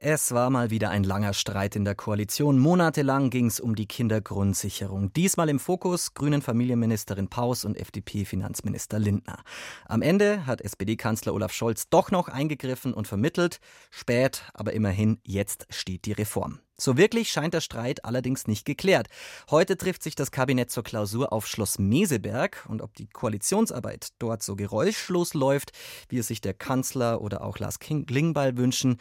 Es war mal wieder ein langer Streit in der Koalition. Monatelang ging es um die Kindergrundsicherung. Diesmal im Fokus grünen Familienministerin Paus und FDP-Finanzminister Lindner. Am Ende hat SPD-Kanzler Olaf Scholz doch noch eingegriffen und vermittelt. Spät, aber immerhin, jetzt steht die Reform. So wirklich scheint der Streit allerdings nicht geklärt. Heute trifft sich das Kabinett zur Klausur auf Schloss Meseberg und ob die Koalitionsarbeit dort so geräuschlos läuft, wie es sich der Kanzler oder auch Lars Klingbeil wünschen,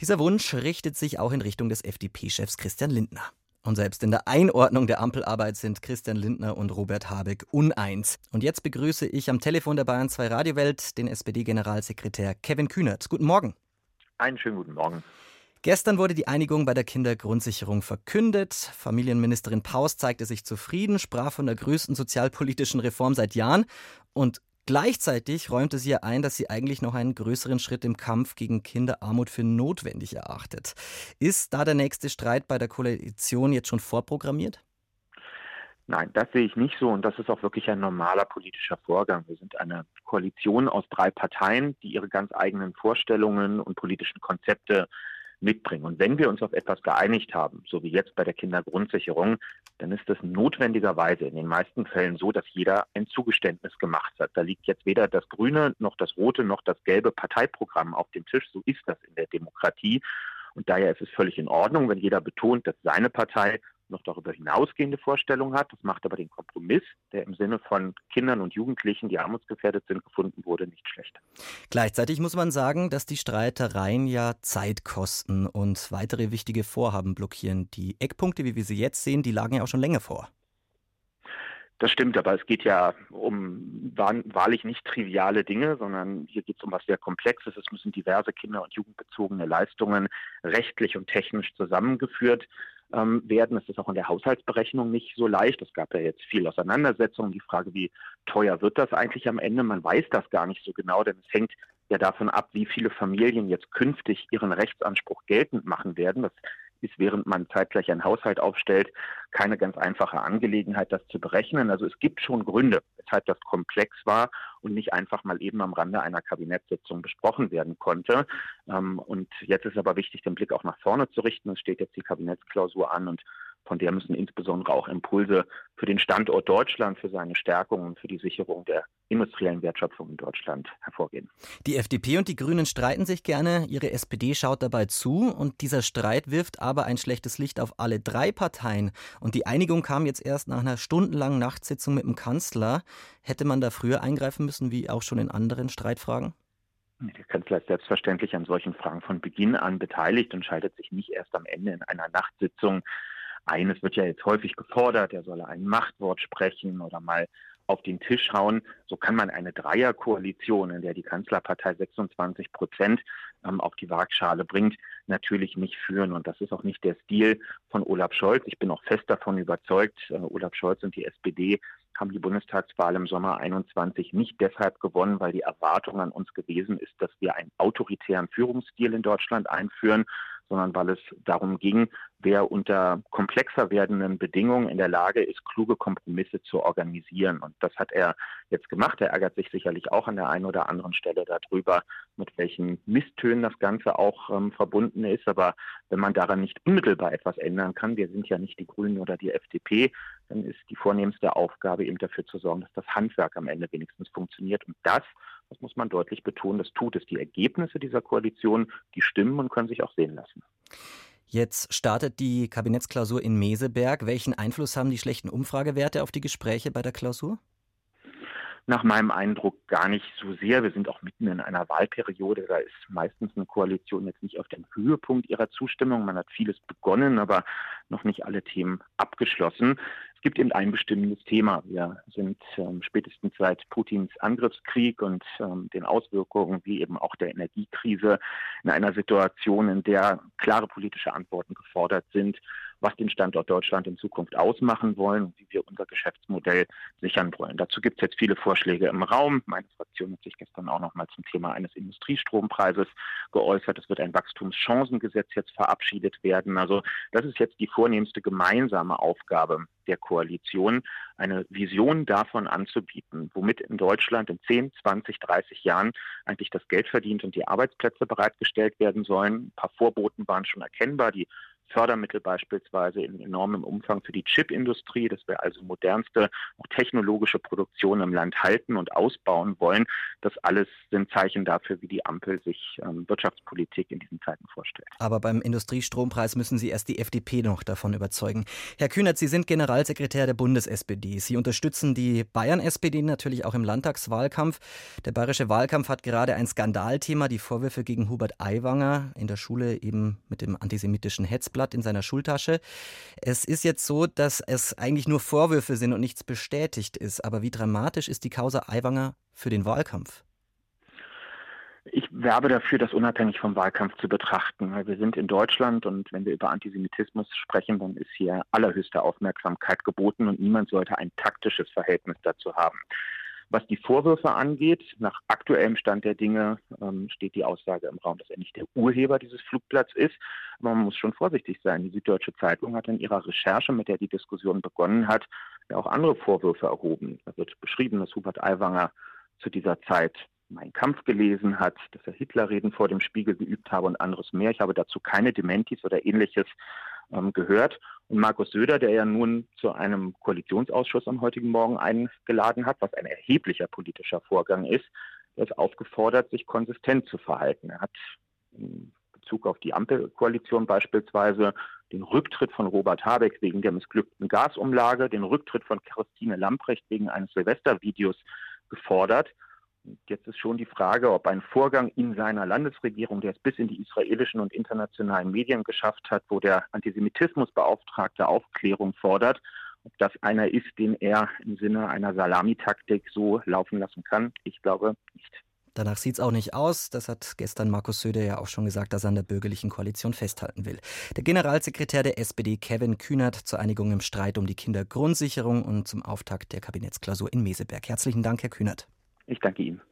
dieser Wunsch richtet sich auch in Richtung des FDP-Chefs Christian Lindner. Und selbst in der Einordnung der Ampelarbeit sind Christian Lindner und Robert Habeck uneins. Und jetzt begrüße ich am Telefon der Bayern 2 Radiowelt den SPD-Generalsekretär Kevin Kühnert. Guten Morgen. Einen schönen guten Morgen. Gestern wurde die Einigung bei der Kindergrundsicherung verkündet. Familienministerin Paus zeigte sich zufrieden, sprach von der größten sozialpolitischen Reform seit Jahren und Gleichzeitig räumte sie ja ein, dass sie eigentlich noch einen größeren Schritt im Kampf gegen Kinderarmut für notwendig erachtet. Ist da der nächste Streit bei der Koalition jetzt schon vorprogrammiert? Nein, das sehe ich nicht so und das ist auch wirklich ein normaler politischer Vorgang. Wir sind eine Koalition aus drei Parteien, die ihre ganz eigenen Vorstellungen und politischen Konzepte mitbringen. Und wenn wir uns auf etwas geeinigt haben, so wie jetzt bei der Kindergrundsicherung, dann ist es notwendigerweise in den meisten Fällen so, dass jeder ein Zugeständnis gemacht hat. Da liegt jetzt weder das grüne noch das rote noch das gelbe Parteiprogramm auf dem Tisch. So ist das in der Demokratie. Und daher ist es völlig in Ordnung, wenn jeder betont, dass seine Partei noch darüber hinausgehende Vorstellungen hat. Das macht aber den Kompromiss, der im Sinne von Kindern und Jugendlichen, die armutsgefährdet sind, gefunden wurde, nicht schlecht. Gleichzeitig muss man sagen, dass die Streitereien ja Zeit kosten und weitere wichtige Vorhaben blockieren. Die Eckpunkte, wie wir sie jetzt sehen, die lagen ja auch schon länger vor. Das stimmt, aber es geht ja um wahrlich nicht triviale Dinge, sondern hier geht es um was sehr Komplexes. Es müssen diverse kinder- und jugendbezogene Leistungen rechtlich und technisch zusammengeführt ähm, werden. Es ist auch in der Haushaltsberechnung nicht so leicht. Es gab ja jetzt viel Auseinandersetzung. Die Frage, wie teuer wird das eigentlich am Ende? Man weiß das gar nicht so genau, denn es hängt ja davon ab, wie viele Familien jetzt künftig ihren Rechtsanspruch geltend machen werden. Das ist, während man zeitgleich einen Haushalt aufstellt, keine ganz einfache Angelegenheit, das zu berechnen. Also es gibt schon Gründe, weshalb das komplex war und nicht einfach mal eben am Rande einer Kabinettssitzung besprochen werden konnte. Ähm, und jetzt ist aber wichtig, den Blick auch nach vorne zu richten. Es steht jetzt die Kabinettsklausur an und von der müssen insbesondere auch Impulse für den Standort Deutschland, für seine Stärkung und für die Sicherung der industriellen Wertschöpfung in Deutschland hervorgehen. Die FDP und die Grünen streiten sich gerne. Ihre SPD schaut dabei zu. Und dieser Streit wirft aber ein schlechtes Licht auf alle drei Parteien. Und die Einigung kam jetzt erst nach einer stundenlangen Nachtsitzung mit dem Kanzler. Hätte man da früher eingreifen müssen, wie auch schon in anderen Streitfragen? Der Kanzler ist selbstverständlich an solchen Fragen von Beginn an beteiligt und schaltet sich nicht erst am Ende in einer Nachtsitzung ein. Es wird ja jetzt häufig gefordert, er solle ein Machtwort sprechen oder mal auf den Tisch hauen. So kann man eine Dreierkoalition, in der die Kanzlerpartei 26 Prozent ähm, auf die Waagschale bringt, natürlich nicht führen. Und das ist auch nicht der Stil von Olaf Scholz. Ich bin auch fest davon überzeugt, äh, Olaf Scholz und die SPD haben die Bundestagswahl im Sommer 21 nicht deshalb gewonnen, weil die Erwartung an uns gewesen ist, dass wir einen autoritären Führungsstil in Deutschland einführen, sondern weil es darum ging, wer unter komplexer werdenden Bedingungen in der Lage ist, kluge Kompromisse zu organisieren. Und das hat er jetzt gemacht. Er ärgert sich sicherlich auch an der einen oder anderen Stelle darüber, mit welchen Misstönen das Ganze auch ähm, verbunden ist. Aber wenn man daran nicht unmittelbar etwas ändern kann, wir sind ja nicht die Grünen oder die FDP, dann ist die vornehmste Aufgabe eben dafür zu sorgen, dass das Handwerk am Ende wenigstens funktioniert. Und das das muss man deutlich betonen, das tut es. Die Ergebnisse dieser Koalition, die stimmen und können sich auch sehen lassen. Jetzt startet die Kabinettsklausur in Meseberg. Welchen Einfluss haben die schlechten Umfragewerte auf die Gespräche bei der Klausur? Nach meinem Eindruck gar nicht so sehr. Wir sind auch mitten in einer Wahlperiode. Da ist meistens eine Koalition jetzt nicht auf dem Höhepunkt ihrer Zustimmung. Man hat vieles begonnen, aber noch nicht alle Themen abgeschlossen. Es gibt eben ein bestimmtes Thema. Wir sind ähm, spätestens seit Putins Angriffskrieg und ähm, den Auswirkungen wie eben auch der Energiekrise in einer Situation, in der klare politische Antworten gefordert sind was den Standort Deutschland in Zukunft ausmachen wollen und wie wir unser Geschäftsmodell sichern wollen. Dazu gibt es jetzt viele Vorschläge im Raum. Meine Fraktion hat sich gestern auch noch mal zum Thema eines Industrietrompreises geäußert. Es wird ein Wachstumschancengesetz jetzt verabschiedet werden. Also das ist jetzt die vornehmste gemeinsame Aufgabe der Koalition, eine Vision davon anzubieten, womit in Deutschland in 10, 20, 30 Jahren eigentlich das Geld verdient und die Arbeitsplätze bereitgestellt werden sollen. Ein paar Vorboten waren schon erkennbar. Die Fördermittel beispielsweise in enormem Umfang für die Chipindustrie, dass wir also modernste, technologische Produktion im Land halten und ausbauen wollen. Das alles sind Zeichen dafür, wie die Ampel sich ähm, Wirtschaftspolitik in diesen Zeiten vorstellt. Aber beim Industriestrompreis müssen Sie erst die FDP noch davon überzeugen. Herr Kühnert, Sie sind Generalsekretär der Bundes-SPD. Sie unterstützen die Bayern-SPD natürlich auch im Landtagswahlkampf. Der bayerische Wahlkampf hat gerade ein Skandalthema, die Vorwürfe gegen Hubert Aiwanger in der Schule eben mit dem antisemitischen Hetzblatt. Blatt in seiner Schultasche. Es ist jetzt so, dass es eigentlich nur Vorwürfe sind und nichts bestätigt ist. Aber wie dramatisch ist die Causa Aiwanger für den Wahlkampf? Ich werbe dafür, das unabhängig vom Wahlkampf zu betrachten. Wir sind in Deutschland und wenn wir über Antisemitismus sprechen, dann ist hier allerhöchste Aufmerksamkeit geboten und niemand sollte ein taktisches Verhältnis dazu haben. Was die Vorwürfe angeht, nach aktuellem Stand der Dinge ähm, steht die Aussage im Raum, dass er nicht der Urheber dieses Flugblatts ist. Aber man muss schon vorsichtig sein. Die Süddeutsche Zeitung hat in ihrer Recherche, mit der die Diskussion begonnen hat, ja auch andere Vorwürfe erhoben. Da wird beschrieben, dass Hubert Aiwanger zu dieser Zeit mein Kampf gelesen hat, dass er Hitlerreden vor dem Spiegel geübt habe und anderes mehr. Ich habe dazu keine Dementis oder ähnliches ähm, gehört. Und Markus Söder, der ja nun zu einem Koalitionsausschuss am heutigen Morgen eingeladen hat, was ein erheblicher politischer Vorgang ist, ist aufgefordert, sich konsistent zu verhalten. Er hat in Bezug auf die Ampelkoalition beispielsweise den Rücktritt von Robert Habeck wegen der missglückten Gasumlage, den Rücktritt von Christine Lamprecht wegen eines Silvestervideos gefordert. Jetzt ist schon die Frage, ob ein Vorgang in seiner Landesregierung, der es bis in die israelischen und internationalen Medien geschafft hat, wo der Antisemitismusbeauftragte Aufklärung fordert, ob das einer ist, den er im Sinne einer Salamitaktik so laufen lassen kann. Ich glaube nicht. Danach sieht es auch nicht aus. Das hat gestern Markus Söder ja auch schon gesagt, dass er an der bürgerlichen Koalition festhalten will. Der Generalsekretär der SPD, Kevin Kühnert, zur Einigung im Streit um die Kindergrundsicherung und zum Auftakt der Kabinettsklausur in Meseberg. Herzlichen Dank, Herr Kühnert. Ich danke Ihnen.